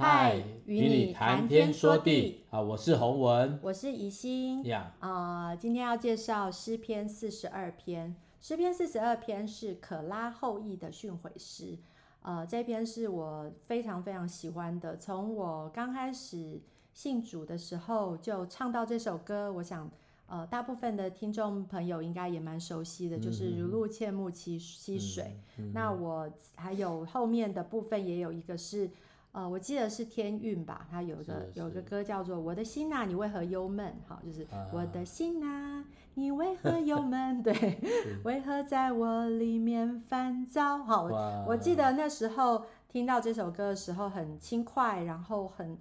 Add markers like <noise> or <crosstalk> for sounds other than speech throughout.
嗨，与你谈天说地啊！我是洪文，我是宜心呀。啊、呃，今天要介绍诗篇四十二篇。诗篇四十二篇是可拉后裔的训诲诗。呃，这篇是我非常非常喜欢的。从我刚开始信主的时候就唱到这首歌，我想。呃，大部分的听众朋友应该也蛮熟悉的，就是如露切木溪溪水。那我还有后面的部分也有一个是，呃，我记得是天韵吧，他有一个有个歌叫做《我的心呐、啊，你为何忧闷》？好，就是我的心呐、啊，你为何忧闷？对，是 <laughs> 为何在我里面烦躁？好，哇我记得那时候听到这首歌的时候很轻快，然后很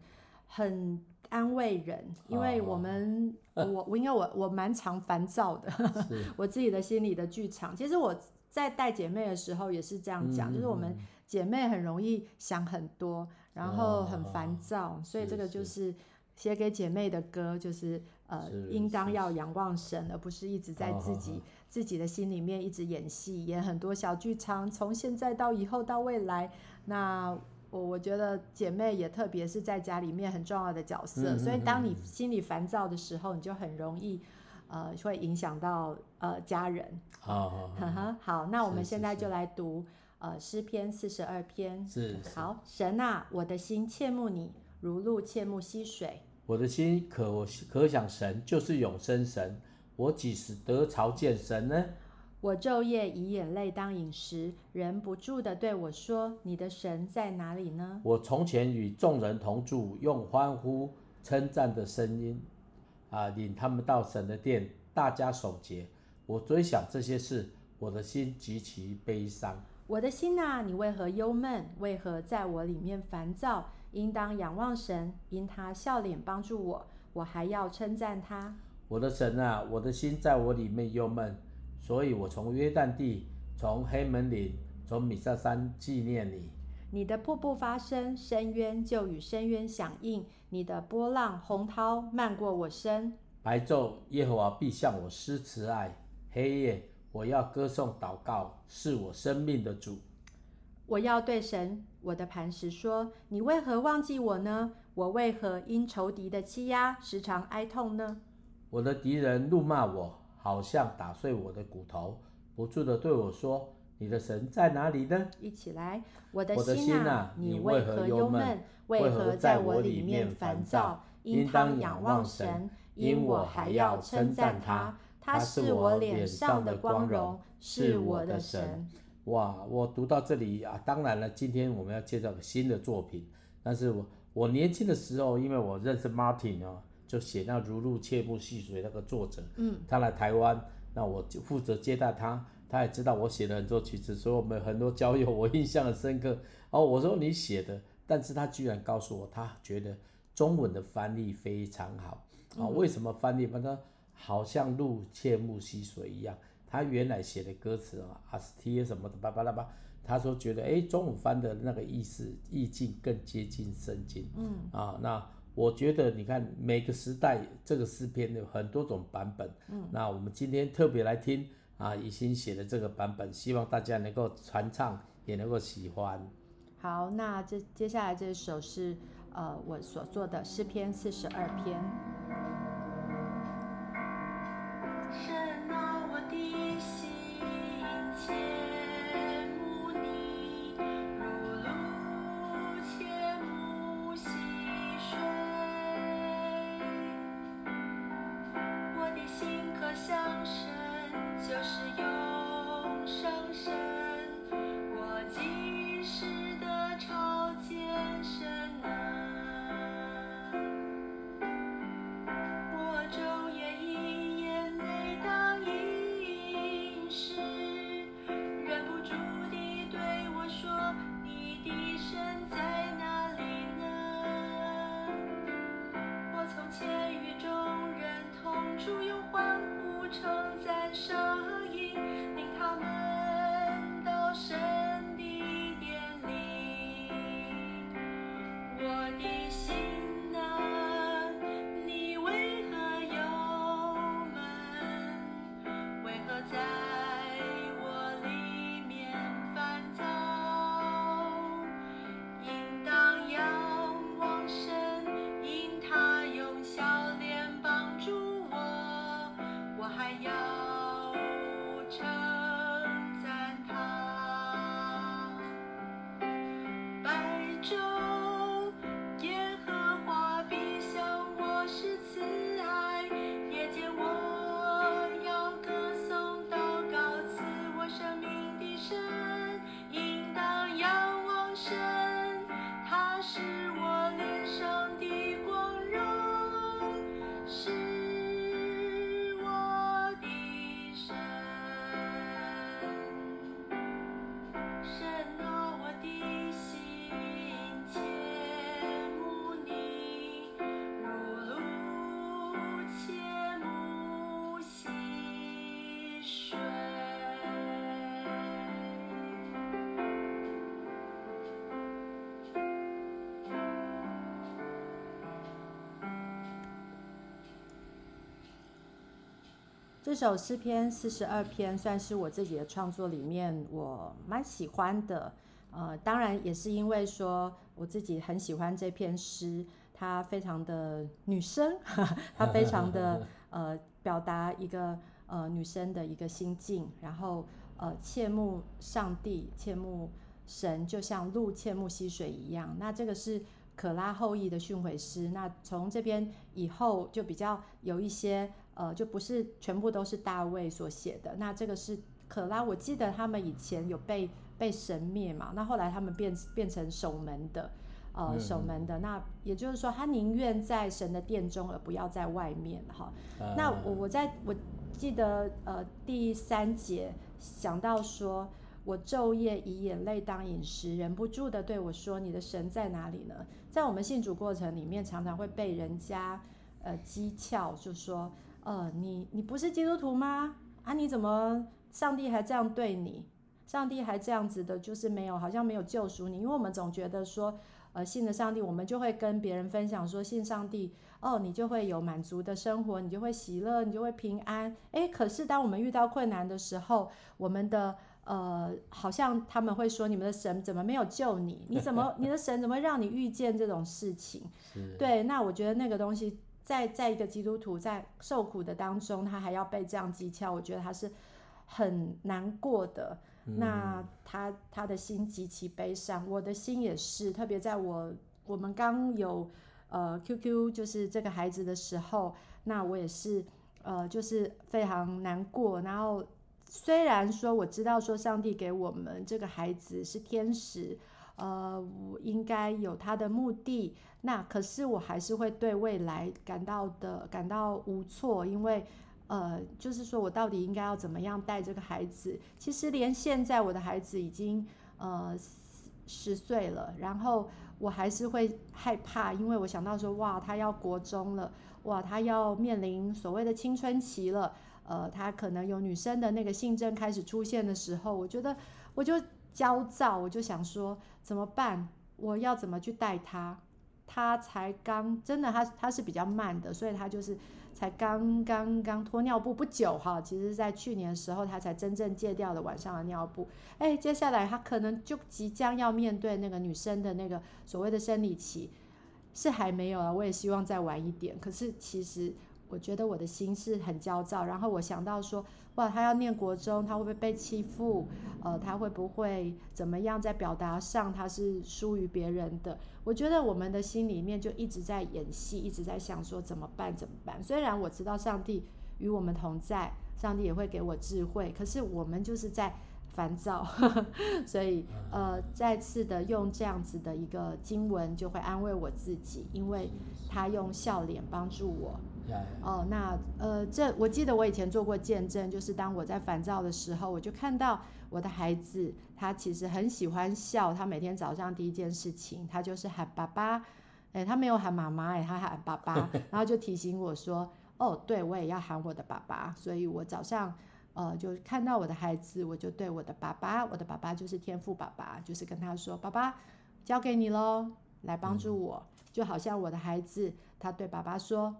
很。安慰人，因为我们、哦、我我因为我我蛮常烦躁的，<laughs> 我自己的心里的剧场。其实我在带姐妹的时候也是这样讲，嗯、就是我们姐妹很容易想很多，然后很烦躁，哦、所以这个就是写给姐妹的歌，就是呃，是应当要仰望神，而不是一直在自己、哦、自己的心里面一直演戏，演很多小剧场，从现在到以后到未来那。我我觉得姐妹也特别是在家里面很重要的角色，嗯嗯嗯，所以当你心里烦躁的时候，你就很容易，呃，会影响到呃家人。好，好，好，<laughs> 好，那我们现在就来读呃诗篇四十二篇。是，是，好，神啊，我的心切慕你，如露切慕溪水。我的心可可想神，就是永生神。我几时得朝见神呢？我昼夜以眼泪当饮食，忍不住的对我说：“你的神在哪里呢？”我从前与众人同住，用欢呼称赞的声音，啊，领他们到神的殿，大家守节。我追想这些事，我的心极其悲伤。我的心啊，你为何忧闷？为何在我里面烦躁？应当仰望神，因他笑脸帮助我，我还要称赞他。我的神啊，我的心在我里面忧闷。所以我从约旦地，从黑门岭，从米萨山纪念你。你的瀑布发声，深渊就与深渊响应；你的波浪洪涛漫过我身。白昼耶和华必向我施慈爱，黑夜我要歌颂祷告，是我生命的主。我要对神我的磐石说：你为何忘记我呢？我为何因仇敌的欺压时常哀痛呢？我的敌人怒骂我。好像打碎我的骨头，不住地对我说：“你的神在哪里呢？”一起来，我的心啊，你为何忧闷？为何在我里面烦躁？应当仰望神，因我还要称赞他。他是我脸上的光荣，是我的神。哇！我读到这里啊，当然了，今天我们要介绍个新的作品。但是我我年轻的时候，因为我认识 Martin 哦。就写那如露切不戏水那个作者，嗯，他来台湾，那我就负责接待他。他也知道我写了很多曲子，所以我们很多交友，我印象很深刻。哦，我说你写的，但是他居然告诉我，他觉得中文的翻译非常好。啊、哦，为什么翻译？反正好像鹿切木溪水一样。他原来写的歌词啊，阿斯提什么的，巴巴拉巴拉，他说觉得，哎，中午翻的那个意思意境更接近圣经。嗯，啊，那。我觉得你看每个时代这个诗篇有很多种版本，嗯，那我们今天特别来听啊，以心写的这个版本，希望大家能够传唱，也能够喜欢。好，那这接下来这首是呃我所做的诗篇四十二篇。这首诗篇四十二篇算是我自己的创作里面我蛮喜欢的，呃，当然也是因为说我自己很喜欢这篇诗，它非常的女生，<laughs> 它非常的 <laughs> 呃表达一个呃女生的一个心境，然后呃切慕上帝，切慕神，就像鹿切慕溪水一样。那这个是可拉后裔的训诲诗，那从这边以后就比较有一些。呃，就不是全部都是大卫所写的。那这个是可拉，我记得他们以前有被被神灭嘛，那后来他们变变成守门的，呃，守门的。那也就是说，他宁愿在神的殿中，而不要在外面哈。那我我在我记得呃第三节想到说，我昼夜以眼泪当饮食，忍不住的对我说：“你的神在哪里呢？”在我们信主过程里面，常常会被人家呃讥诮，就说。呃，你你不是基督徒吗？啊，你怎么上帝还这样对你？上帝还这样子的，就是没有，好像没有救赎你。因为我们总觉得说，呃，信了上帝，我们就会跟别人分享说，信上帝，哦，你就会有满足的生活，你就会喜乐，你就会平安。诶，可是当我们遇到困难的时候，我们的呃，好像他们会说，你们的神怎么没有救你？你怎么，你的神怎么让你遇见这种事情？<laughs> 对，那我觉得那个东西。在在一个基督徒在受苦的当中，他还要被这样讥诮，我觉得他是很难过的。嗯、那他他的心极其悲伤，我的心也是。特别在我我们刚有呃 QQ 就是这个孩子的时候，那我也是呃就是非常难过。然后虽然说我知道说上帝给我们这个孩子是天使。呃，我应该有他的目的，那可是我还是会对未来感到的感到无措，因为呃，就是说我到底应该要怎么样带这个孩子？其实连现在我的孩子已经呃十岁了，然后我还是会害怕，因为我想到说，哇，他要国中了，哇，他要面临所谓的青春期了，呃，他可能有女生的那个性征开始出现的时候，我觉得我就。焦躁，我就想说怎么办？我要怎么去带他？他才刚真的他，他是比较慢的，所以他就是才刚刚刚脱尿布不久哈。其实，在去年时候，他才真正戒掉了晚上的尿布。哎，接下来他可能就即将要面对那个女生的那个所谓的生理期，是还没有啊。我也希望再晚一点。可是其实。我觉得我的心是很焦躁，然后我想到说，哇，他要念国中，他会不会被欺负？呃，他会不会怎么样？在表达上他是输于别人的？我觉得我们的心里面就一直在演戏，一直在想说怎么办？怎么办？虽然我知道上帝与我们同在，上帝也会给我智慧，可是我们就是在烦躁，<laughs> 所以呃，再次的用这样子的一个经文就会安慰我自己，因为他用笑脸帮助我。哦，那呃，这我记得我以前做过见证，就是当我在烦躁的时候，我就看到我的孩子，他其实很喜欢笑，他每天早上第一件事情，他就是喊爸爸，哎，他没有喊妈妈，哎，他喊爸爸，<laughs> 然后就提醒我说，哦，对，我也要喊我的爸爸，所以我早上呃就看到我的孩子，我就对我的爸爸，我的爸爸就是天赋爸爸，就是跟他说，爸爸交给你喽，来帮助我，就好像我的孩子，他对爸爸说。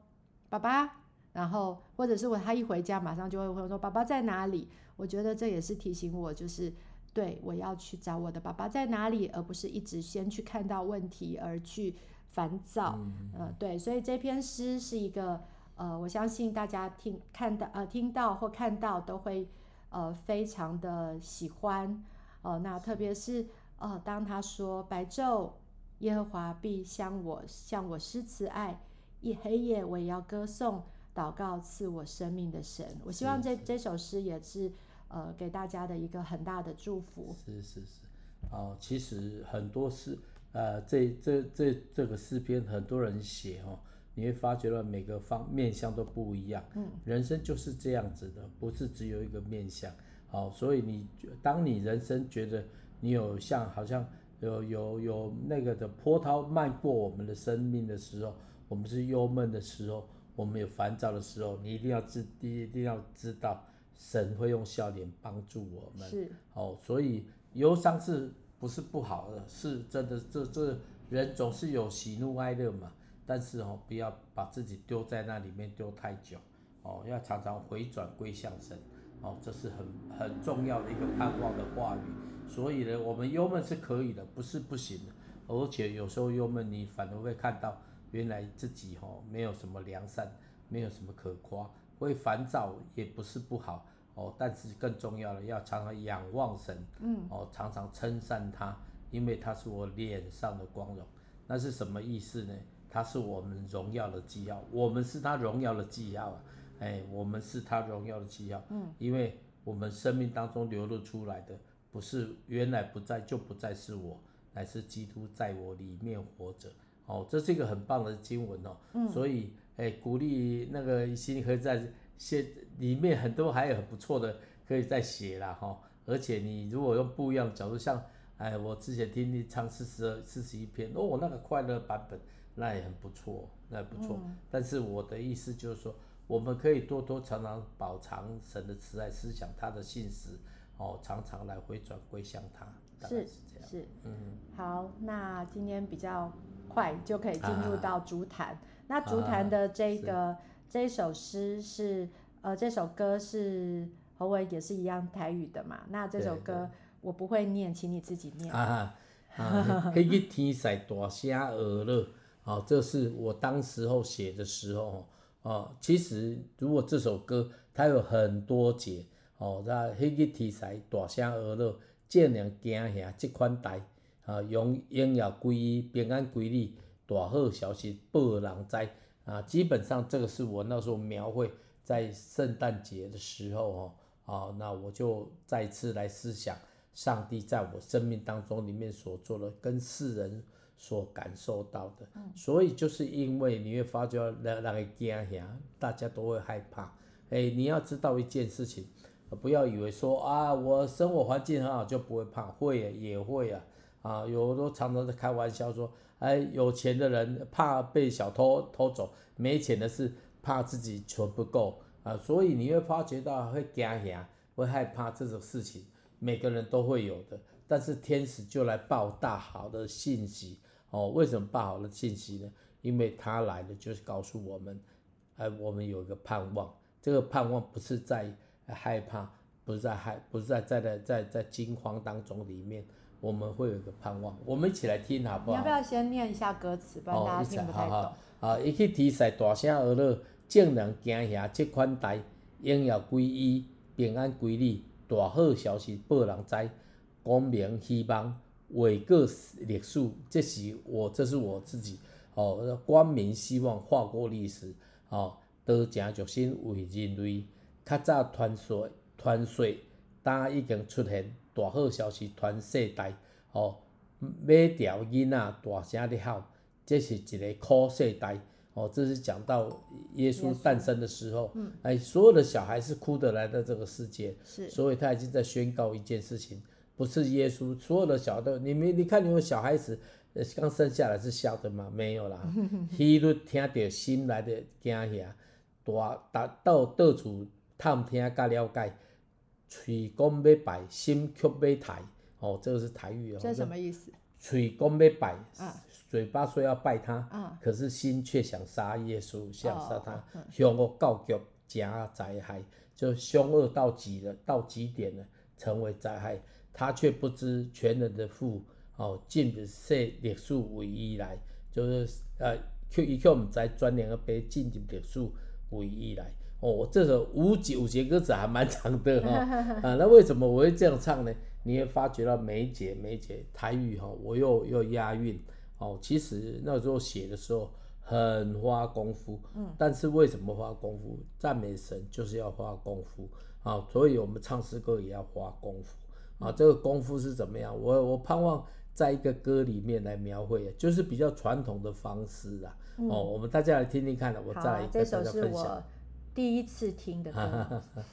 爸爸，然后或者是我，他一回家马上就会问说：“爸爸在哪里？”我觉得这也是提醒我，就是对我要去找我的爸爸在哪里，而不是一直先去看到问题而去烦躁。嗯、呃，对，所以这篇诗是一个呃，我相信大家听看到呃听到或看到都会呃非常的喜欢。哦、呃，那特别是呃当他说白昼耶和华必向我向我施慈爱，一黑夜我也要歌颂祷告赐我生命的神。我希望这这首诗也是呃给大家的一个很大的祝福。是是是，哦，其实很多诗，呃，这这这这个诗篇很多人写哦，你会发觉到每个方面相都不一样。嗯，人生就是这样子的，不是只有一个面相。好，所以你当你人生觉得你有像好像。有有有那个的波涛漫过我们的生命的时候，我们是忧闷的时候，我们有烦躁的时候，你一定要知，一定要知道，神会用笑脸帮助我们。是，哦，所以忧伤是不是不好的？是真的，这这人总是有喜怒哀乐嘛。但是哦，不要把自己丢在那里面丢太久，哦，要常常回转归向神，哦，这是很很重要的一个盼望的话语。所以呢，我们忧闷是可以的，不是不行的。而且有时候忧闷，你反而会看到原来自己吼没有什么良善，没有什么可夸，会烦躁也不是不好哦。但是更重要的，要常常仰望神，嗯，哦，常常称赞他，因为他是我脸上的光荣。那是什么意思呢？他是我们荣耀的记号，我们是他荣耀的记号啊！哎，我们是他荣耀的记号，嗯，因为我们生命当中流露出来的。不是原来不在就不再是我，乃是基督在我里面活着。哦，这是一个很棒的经文哦。嗯。所以，哎，鼓励那个心里可以在写里面很多还有很不错的可以再写啦哈、哦。而且你如果用不一样的角度，像哎，我之前听你唱四十二、四十一篇哦，那个快乐版本那也很不错，那也不错。嗯。但是我的意思就是说，我们可以多多常常饱尝神的慈爱，思想他的信实。哦，常常来回转归向他，是是这样，是嗯，好，那今天比较快就可以进入到竹坛。啊、那竹坛的这个、啊、这一首诗是呃，这首歌是侯伟也是一样台语的嘛？那这首歌我不会念，请你自己念。啊啊，黑日天晒大声鹅了，哦，这是我当时候写的时候哦。其实如果这首歌它有很多节。哦，那黑日天晒大声而乐，见人惊吓，即款台啊，用荣耀归于平安归你，大好消息报人知啊。基本上这个是我那时候描绘在圣诞节的时候哦，啊，那我就再次来思想上帝在我生命当中里面所做的，跟世人所感受到的。嗯、所以就是因为你会发觉那那个惊吓，大家都会害怕。哎，你要知道一件事情。不要以为说啊，我生活环境很好就不会怕，会也会啊，啊，有时候常常在开玩笑说，哎，有钱的人怕被小偷偷走，没钱的是怕自己存不够啊，所以你会发觉到会惊吓，会害怕这种事情，每个人都会有的。但是天使就来报大好的信息哦，为什么报好的信息呢？因为他来的就是告诉我们，哎，我们有一个盼望，这个盼望不是在。害怕不是在害，不是在在在在在惊慌当中里面，我们会有一个盼望。我们一起来听好不好？你要不要先念一下歌词，不然大家听不太懂。啊，伊去天晒大声而乐，众人惊吓，这款台荣耀归伊，平安归你，大好消息报人知，光明希望伟过历史。这是我，这是我自己哦。光明希望划过历史哦，都正决心为人类。较早传说传说，呾已经出现大好消息传世代，哦，每条囡仔大声的喊，这是一个好世代，哦，这是讲到耶稣诞生的时候，嗯，哎，所有的小孩是哭的来到这个世界，是，所以他已经在宣告一件事情，不是耶稣，所有的小孩都，你们你看你们小孩子，刚生下来是笑的吗？没有啦，<laughs> 迄日听到心来的惊吓，大达到到处。探听甲了解，喙讲要拜，心却要抬。哦，这个是台语哦。这什么意思？嘴讲要拜，啊、嘴巴说要拜他，啊、可是心却想杀耶稣，想杀他。凶恶告急，加灾害，就凶恶到极了，到极点了，成为灾害。他却不知全人的父，哦，尽设历史为伊来，就是呃，却一却毋知专连个被进入历史为伊来。哦，这首五节五节歌词还蛮长的 <laughs> 哈、哦，啊，那为什么我会这样唱呢？你会发觉到每一节每一节台语哈，我又又押韵，哦，其实那时候写的时候很花功夫，嗯，但是为什么花功夫？赞美神就是要花功夫啊，哦，所以我们唱诗歌也要花功夫啊。这个功夫是怎么样？我我盼望在一个歌里面来描绘，就是比较传统的方式啊。嗯、哦，我们大家来听听看，我再来跟大家分享。第一次听的歌。<laughs>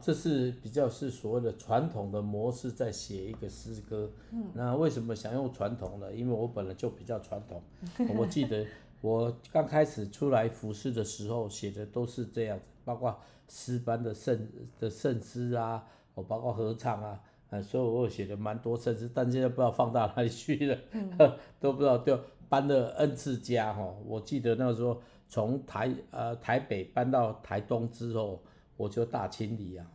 这是比较是所谓的传统的模式，在写一个诗歌。嗯，那为什么想用传统呢？因为我本来就比较传统。<laughs> 我记得我刚开始出来服侍的时候，写的都是这样子，包括诗班的圣的圣诗啊，我包括合唱啊，啊，所以我写的蛮多圣诗，但现在不知道放到哪里去了，嗯、<laughs> 都不知道。就搬了 N 次家哈，我记得那个时候从台呃台北搬到台东之后。我就大清理啊！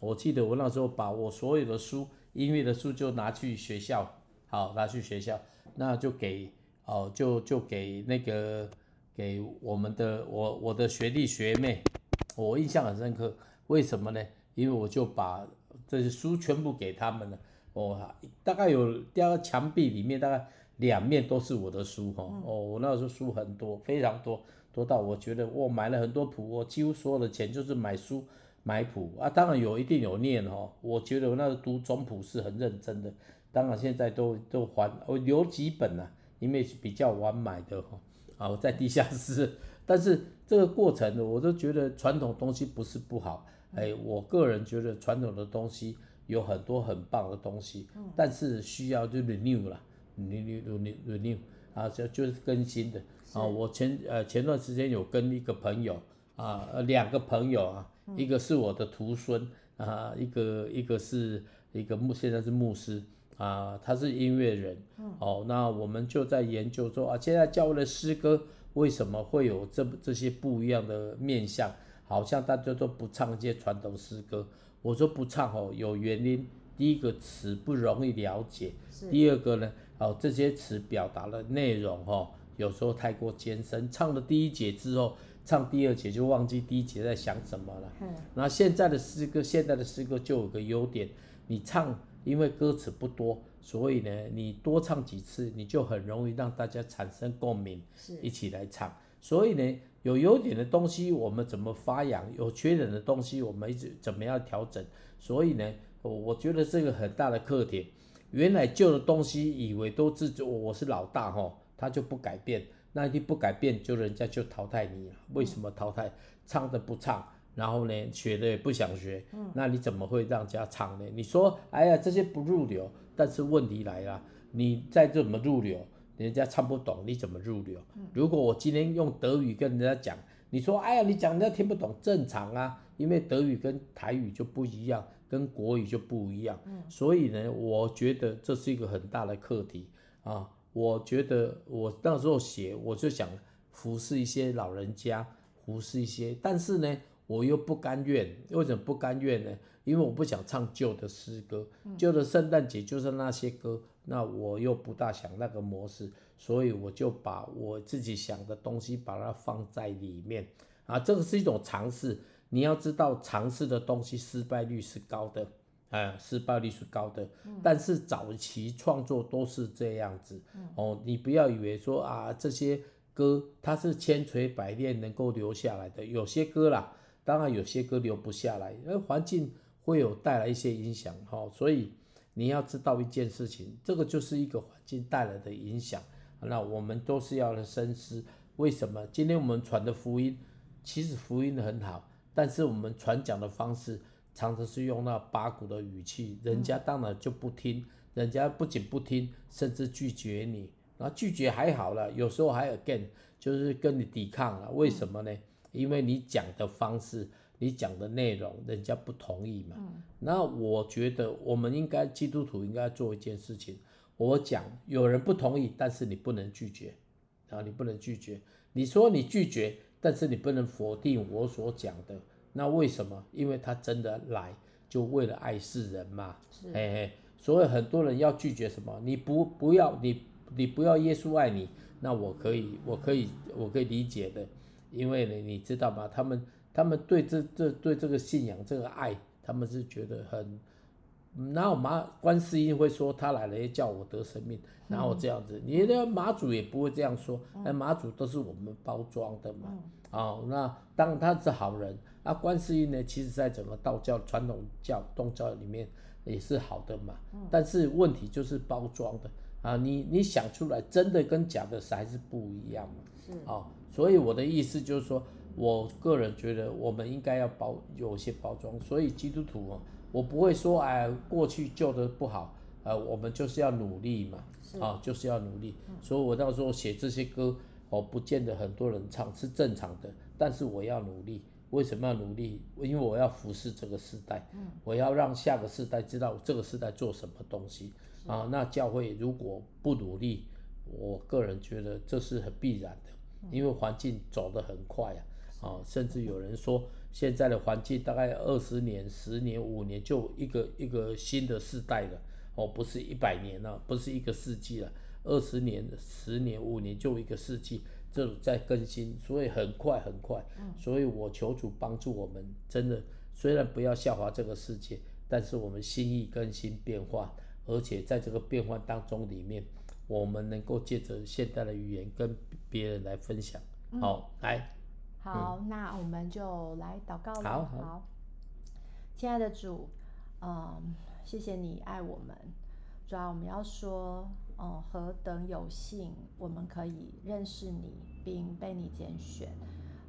我记得我那时候把我所有的书，音乐的书就拿去学校，好拿去学校，那就给哦，就就给那个给我们的我我的学弟学妹，我印象很深刻。为什么呢？因为我就把这些书全部给他们了。哦，大概有第二个墙壁里面大概两面都是我的书哈。哦，我那时候书很多，非常多，多到我觉得我买了很多谱，我几乎所有的钱就是买书买谱啊。当然有一定有念哦，我觉得我那个读总谱是很认真的。当然现在都都还我留几本呐、啊，因为是比较晚买的哈。啊，我在地下室，但是这个过程呢，我都觉得传统东西不是不好。哎，我个人觉得传统的东西有很多很棒的东西，但是需要就 renew 了，renew renew renew 啊，就就是更新的。啊，我前呃前段时间有跟一个朋友啊，两个朋友啊，一个是我的徒孙啊，一个一个是一个牧现在是牧师啊，他是音乐人。哦，那我们就在研究说啊，现在教会的诗歌为什么会有这这些不一样的面相？好像大家都不唱一些传统诗歌，我说不唱哦，有原因。第一个词不容易了解，第二个呢，哦这些词表达的内容哦，有时候太过艰深，唱了第一节之后，唱第二节就忘记第一节在想什么了。嗯，那现在的诗歌，现在的诗歌就有个优点，你唱，因为歌词不多，所以呢，你多唱几次，你就很容易让大家产生共鸣，一起来唱。所以呢。有优点的东西我们怎么发扬？有缺点的东西我们一直怎么样调整？所以呢，我我觉得这个很大的课题。原来旧的东西以为都是我是老大哈，他就不改变，那你不改变就人家就淘汰你了。为什么淘汰？唱的不唱，然后呢，学的也不想学，那你怎么会让人家唱呢？你说，哎呀，这些不入流，但是问题来了，你再怎么入流？人家唱不懂，你怎么入流？如果我今天用德语跟人家讲，你说，哎呀，你讲人家听不懂，正常啊，因为德语跟台语就不一样，跟国语就不一样。所以呢，我觉得这是一个很大的课题啊。我觉得我那时候写，我就想服侍一些老人家，服侍一些，但是呢，我又不甘愿。为什么不甘愿呢？因为我不想唱旧的诗歌，旧的圣诞节就是那些歌。那我又不大想那个模式，所以我就把我自己想的东西把它放在里面啊，这个是一种尝试。你要知道，尝试的东西失败率是高的，啊，失败率是高的。但是早期创作都是这样子哦，你不要以为说啊，这些歌它是千锤百炼能够留下来的，有些歌啦，当然有些歌留不下来，因为环境会有带来一些影响哈，所以。你要知道一件事情，这个就是一个环境带来的影响。那我们都是要来深思，为什么今天我们传的福音，其实福音很好，但是我们传讲的方式常常是用那八股的语气，人家当然就不听，人家不仅不听，甚至拒绝你。然后拒绝还好了，有时候还 again，就是跟你抵抗了。为什么呢？因为你讲的方式。你讲的内容，人家不同意嘛？嗯、那我觉得我们应该基督徒应该做一件事情。我讲有人不同意，但是你不能拒绝啊！你不能拒绝。你说你拒绝，但是你不能否定我所讲的。那为什么？因为他真的来就为了爱世人嘛。是嘿嘿。所以很多人要拒绝什么？你不不要你你不要耶稣爱你，那我可以我可以我可以理解的，因为呢，你知道吗？他们。他们对这这对这个信仰这个爱，他们是觉得很，然后马观世音会说他来了要叫我得生命，然后这样子，你的妈祖也不会这样说，那妈祖都是我们包装的嘛，哦，那当然他是好人，那，观世音呢，其实在整个道教传统教宗教里面也是好的嘛，但是问题就是包装的啊，你你想出来真的跟假的还是不一样嘛，是。啊，所以我的意思就是说。我个人觉得，我们应该要包有些包装，所以基督徒啊，我不会说哎，过去旧的不好，呃，我们就是要努力嘛，啊，就是要努力。所以我到时候写这些歌，哦，不见得很多人唱是正常的，但是我要努力。为什么要努力？因为我要服侍这个时代，我要让下个世代知道这个时代做什么东西啊。那教会如果不努力，我个人觉得这是很必然的，因为环境走得很快啊。啊，甚至有人说，现在的环境大概二十年、十年、五年就一个一个新的世代了，哦，不是一百年了，不是一个世纪了，二十年、十年、五年就一个世纪，这种在更新，所以很快很快。所以我求主帮助我们，真的，虽然不要笑话这个世界，但是我们心意更新变化，而且在这个变化当中里面，我们能够借着现代的语言跟别人来分享。嗯、好，来，好、嗯，那我们就来祷告了。好，好，亲爱的主，嗯，谢谢你爱我们。主要我们要说，嗯，何等有幸，我们可以认识你，并被你拣选。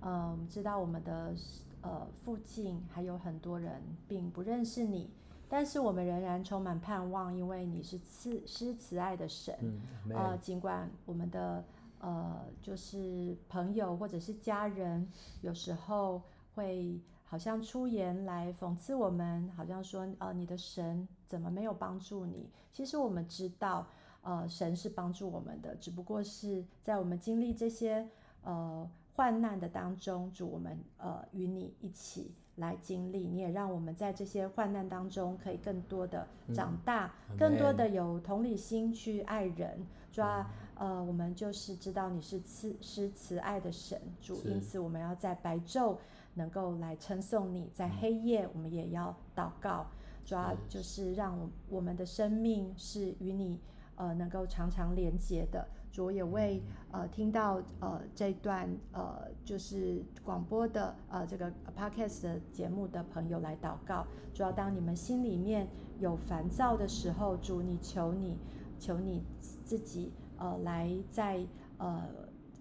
嗯，我们知道我们的。呃，附近还有很多人并不认识你，但是我们仍然充满盼望，因为你是慈施慈爱的神。嗯，呃，尽管我们的呃，就是朋友或者是家人，有时候会好像出言来讽刺我们，好像说，呃，你的神怎么没有帮助你？其实我们知道，呃，神是帮助我们的，只不过是在我们经历这些，呃。患难的当中，主我们呃与你一起来经历，你也让我们在这些患难当中可以更多的长大，嗯、更多的有同理心去爱人。主啊，呃，我们就是知道你是慈施慈爱的神，主，因此我们要在白昼能够来称颂你，在黑夜我们也要祷告。主啊，就是让我我们的生命是与你呃能够常常连接的。主也为呃听到呃这段呃就是广播的呃这个 podcast 的节目的朋友来祷告。主要当你们心里面有烦躁的时候，主你求你求你自己呃来在呃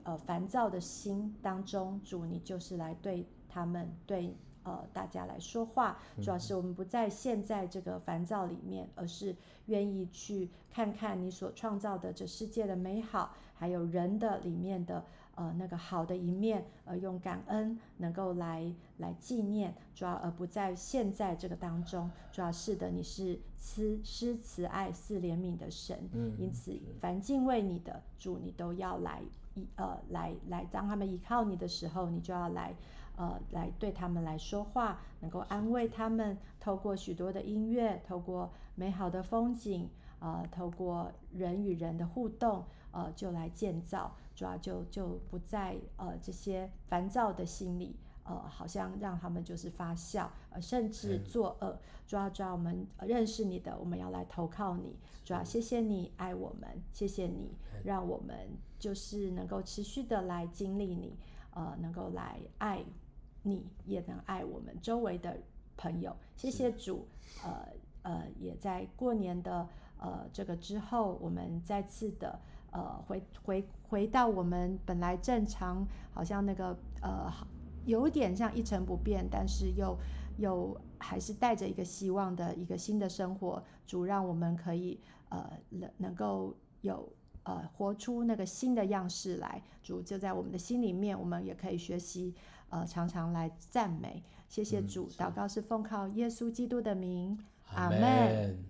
呃烦躁的心当中，主你就是来对他们对。呃，大家来说话，主要是我们不在现在这个烦躁里面，而是愿意去看看你所创造的这世界的美好，还有人的里面的呃那个好的一面，呃，用感恩能够来来纪念，主要而不在现在这个当中，主要是的，你是慈施慈爱赐怜悯的神，嗯，因此凡敬畏你的主，你都要来依呃来来，当他们依靠你的时候，你就要来。呃，来对他们来说话，能够安慰他们。透过许多的音乐，透过美好的风景，呃，透过人与人的互动，呃，就来建造。主要就就不在呃这些烦躁的心理，呃，好像让他们就是发笑，呃，甚至作恶。主要主要我们认识你的，我们要来投靠你。主要谢谢你爱我们，谢谢你让我们就是能够持续的来经历你，呃，能够来爱。你也能爱我们周围的朋友，谢谢主。呃呃，也在过年的呃这个之后，我们再次的呃回回回到我们本来正常，好像那个呃有点像一成不变，但是又又还是带着一个希望的一个新的生活。主让我们可以呃能能够有呃活出那个新的样式来。主就在我们的心里面，我们也可以学习。呃，常常来赞美，谢谢主。祷告是奉靠耶稣基督的名，阿门。